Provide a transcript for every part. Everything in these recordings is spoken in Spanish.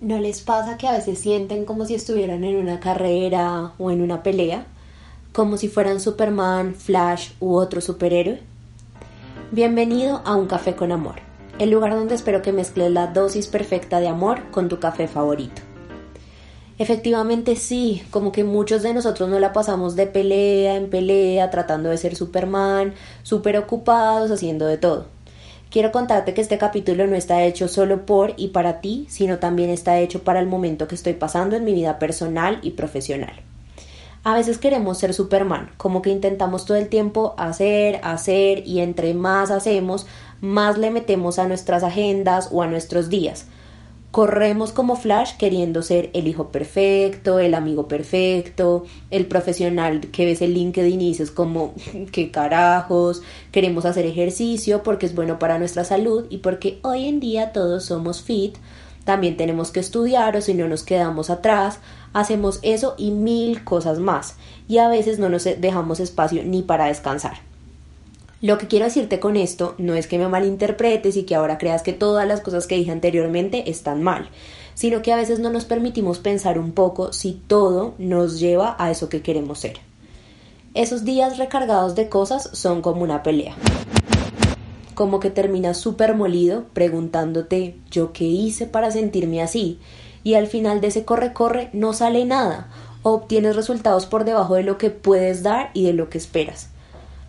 ¿No les pasa que a veces sienten como si estuvieran en una carrera o en una pelea? Como si fueran Superman, Flash u otro superhéroe. Bienvenido a Un Café con Amor, el lugar donde espero que mezcles la dosis perfecta de amor con tu café favorito. Efectivamente sí, como que muchos de nosotros no la pasamos de pelea en pelea, tratando de ser Superman, súper ocupados, haciendo de todo. Quiero contarte que este capítulo no está hecho solo por y para ti, sino también está hecho para el momento que estoy pasando en mi vida personal y profesional. A veces queremos ser Superman, como que intentamos todo el tiempo hacer, hacer y entre más hacemos, más le metemos a nuestras agendas o a nuestros días corremos como Flash queriendo ser el hijo perfecto, el amigo perfecto, el profesional que ves en LinkedIn y dices como qué carajos, queremos hacer ejercicio porque es bueno para nuestra salud y porque hoy en día todos somos fit, también tenemos que estudiar o si no nos quedamos atrás, hacemos eso y mil cosas más. Y a veces no nos dejamos espacio ni para descansar. Lo que quiero decirte con esto no es que me malinterpretes y que ahora creas que todas las cosas que dije anteriormente están mal, sino que a veces no nos permitimos pensar un poco si todo nos lleva a eso que queremos ser. Esos días recargados de cosas son como una pelea. Como que terminas súper molido preguntándote yo qué hice para sentirme así y al final de ese corre-corre no sale nada o obtienes resultados por debajo de lo que puedes dar y de lo que esperas.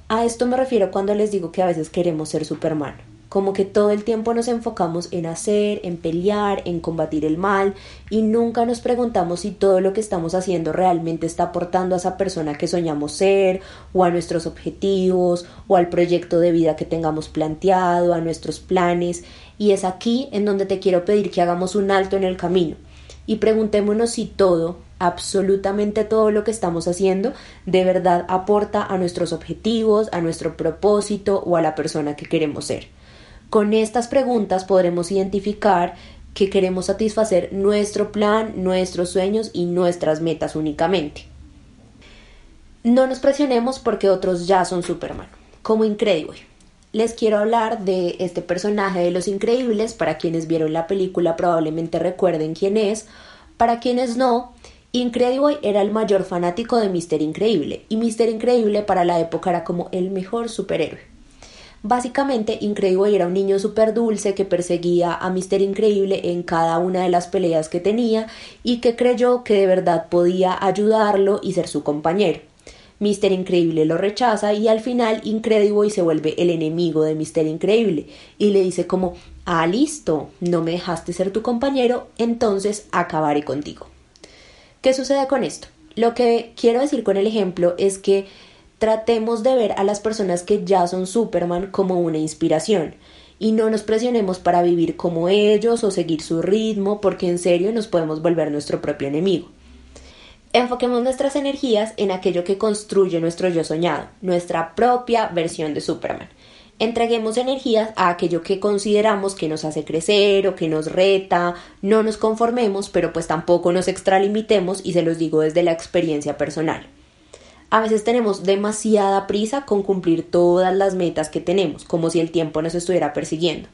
A esto me refiero cuando les digo que a veces queremos ser Superman. Como que todo el tiempo nos enfocamos en hacer, en pelear, en combatir el mal y nunca nos preguntamos si todo lo que estamos haciendo realmente está aportando a esa persona que soñamos ser o a nuestros objetivos o al proyecto de vida que tengamos planteado, a nuestros planes. Y es aquí en donde te quiero pedir que hagamos un alto en el camino y preguntémonos si todo, absolutamente todo lo que estamos haciendo de verdad aporta a nuestros objetivos, a nuestro propósito o a la persona que queremos ser. Con estas preguntas podremos identificar que queremos satisfacer nuestro plan, nuestros sueños y nuestras metas únicamente. No nos presionemos porque otros ya son Superman, como Incredible. Les quiero hablar de este personaje de Los Increíbles, para quienes vieron la película probablemente recuerden quién es, para quienes no, Incredible era el mayor fanático de Mister Increíble y Mister Increíble para la época era como el mejor superhéroe. Básicamente, Incredible era un niño súper dulce que perseguía a Mister Increíble en cada una de las peleas que tenía y que creyó que de verdad podía ayudarlo y ser su compañero. Mister Increíble lo rechaza y al final Incredible se vuelve el enemigo de Mister Increíble y le dice como, ah, listo, no me dejaste ser tu compañero, entonces acabaré contigo. ¿Qué sucede con esto? Lo que quiero decir con el ejemplo es que tratemos de ver a las personas que ya son Superman como una inspiración y no nos presionemos para vivir como ellos o seguir su ritmo porque en serio nos podemos volver nuestro propio enemigo. Enfoquemos nuestras energías en aquello que construye nuestro yo soñado, nuestra propia versión de Superman. Entreguemos energías a aquello que consideramos que nos hace crecer o que nos reta, no nos conformemos, pero pues tampoco nos extralimitemos y se los digo desde la experiencia personal. A veces tenemos demasiada prisa con cumplir todas las metas que tenemos, como si el tiempo nos estuviera persiguiendo.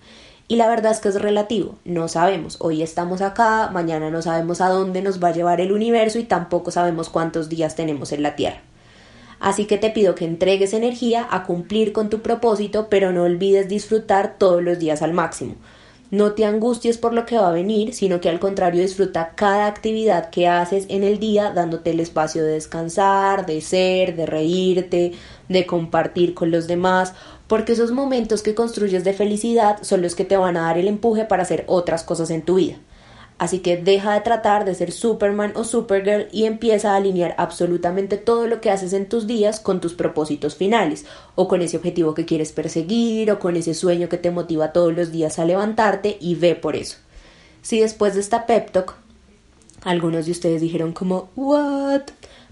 Y la verdad es que es relativo, no sabemos, hoy estamos acá, mañana no sabemos a dónde nos va a llevar el universo y tampoco sabemos cuántos días tenemos en la Tierra. Así que te pido que entregues energía a cumplir con tu propósito, pero no olvides disfrutar todos los días al máximo. No te angusties por lo que va a venir, sino que al contrario disfruta cada actividad que haces en el día, dándote el espacio de descansar, de ser, de reírte, de compartir con los demás, porque esos momentos que construyes de felicidad son los que te van a dar el empuje para hacer otras cosas en tu vida. Así que deja de tratar de ser Superman o Supergirl y empieza a alinear absolutamente todo lo que haces en tus días con tus propósitos finales, o con ese objetivo que quieres perseguir, o con ese sueño que te motiva todos los días a levantarte y ve por eso. Si después de esta pep talk algunos de ustedes dijeron como what?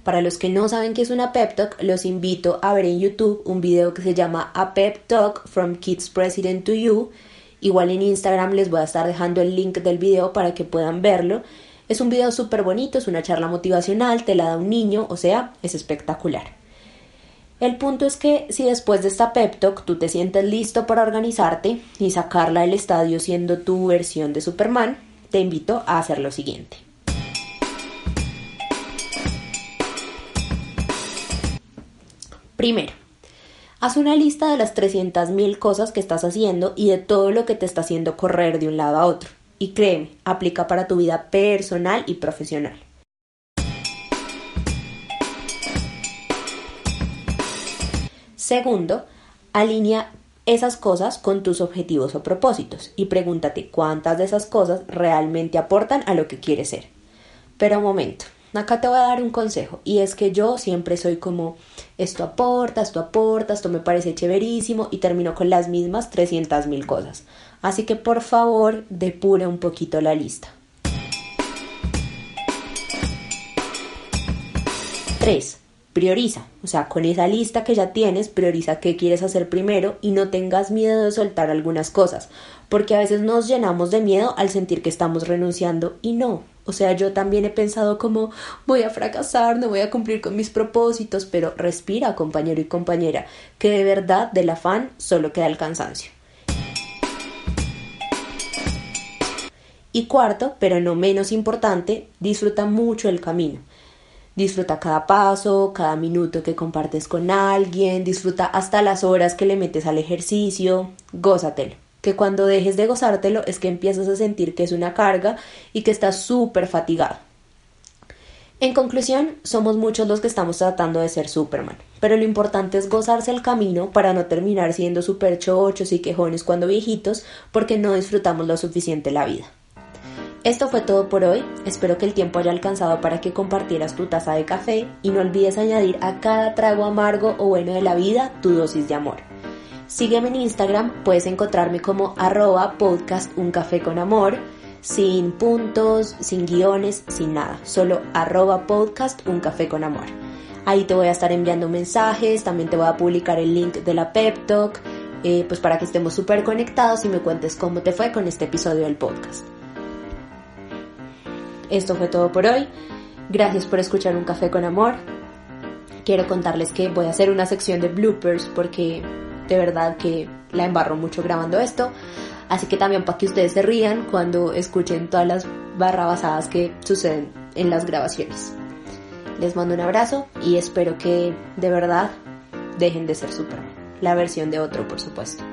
Para los que no saben qué es una pep talk, los invito a ver en YouTube un video que se llama A Pep Talk from Kids President to You Igual en Instagram les voy a estar dejando el link del video para que puedan verlo. Es un video súper bonito, es una charla motivacional, te la da un niño, o sea, es espectacular. El punto es que si después de esta pep talk tú te sientes listo para organizarte y sacarla del estadio siendo tu versión de Superman, te invito a hacer lo siguiente. Primero, haz una lista de las 300.000 cosas que estás haciendo y de todo lo que te está haciendo correr de un lado a otro. Y créeme, aplica para tu vida personal y profesional. Segundo, alinea esas cosas con tus objetivos o propósitos y pregúntate cuántas de esas cosas realmente aportan a lo que quieres ser. Pero un momento, acá te voy a dar un consejo y es que yo siempre soy como esto aporta, esto aporta, esto me parece chéverísimo y termino con las mismas 300 mil cosas. Así que por favor depure un poquito la lista. 3. Prioriza, o sea, con esa lista que ya tienes, prioriza qué quieres hacer primero y no tengas miedo de soltar algunas cosas, porque a veces nos llenamos de miedo al sentir que estamos renunciando y no. O sea, yo también he pensado como voy a fracasar, no voy a cumplir con mis propósitos, pero respira, compañero y compañera, que de verdad del afán solo queda el cansancio. Y cuarto, pero no menos importante, disfruta mucho el camino. Disfruta cada paso, cada minuto que compartes con alguien, disfruta hasta las horas que le metes al ejercicio, gózatelo. Que cuando dejes de gozártelo es que empiezas a sentir que es una carga y que estás súper fatigado. En conclusión, somos muchos los que estamos tratando de ser Superman, pero lo importante es gozarse el camino para no terminar siendo super chochos y quejones cuando viejitos porque no disfrutamos lo suficiente la vida. Esto fue todo por hoy, espero que el tiempo haya alcanzado para que compartieras tu taza de café y no olvides añadir a cada trago amargo o bueno de la vida tu dosis de amor. Sígueme en Instagram, puedes encontrarme como arroba podcast un café con amor, sin puntos, sin guiones, sin nada, solo arroba podcast un café con amor. Ahí te voy a estar enviando mensajes, también te voy a publicar el link de la Pep Talk, eh, pues para que estemos súper conectados y me cuentes cómo te fue con este episodio del podcast. Esto fue todo por hoy. Gracias por escuchar Un Café con Amor. Quiero contarles que voy a hacer una sección de bloopers porque de verdad que la embarro mucho grabando esto. Así que también para que ustedes se rían cuando escuchen todas las barrabasadas que suceden en las grabaciones. Les mando un abrazo y espero que de verdad dejen de ser Superman. La versión de otro, por supuesto.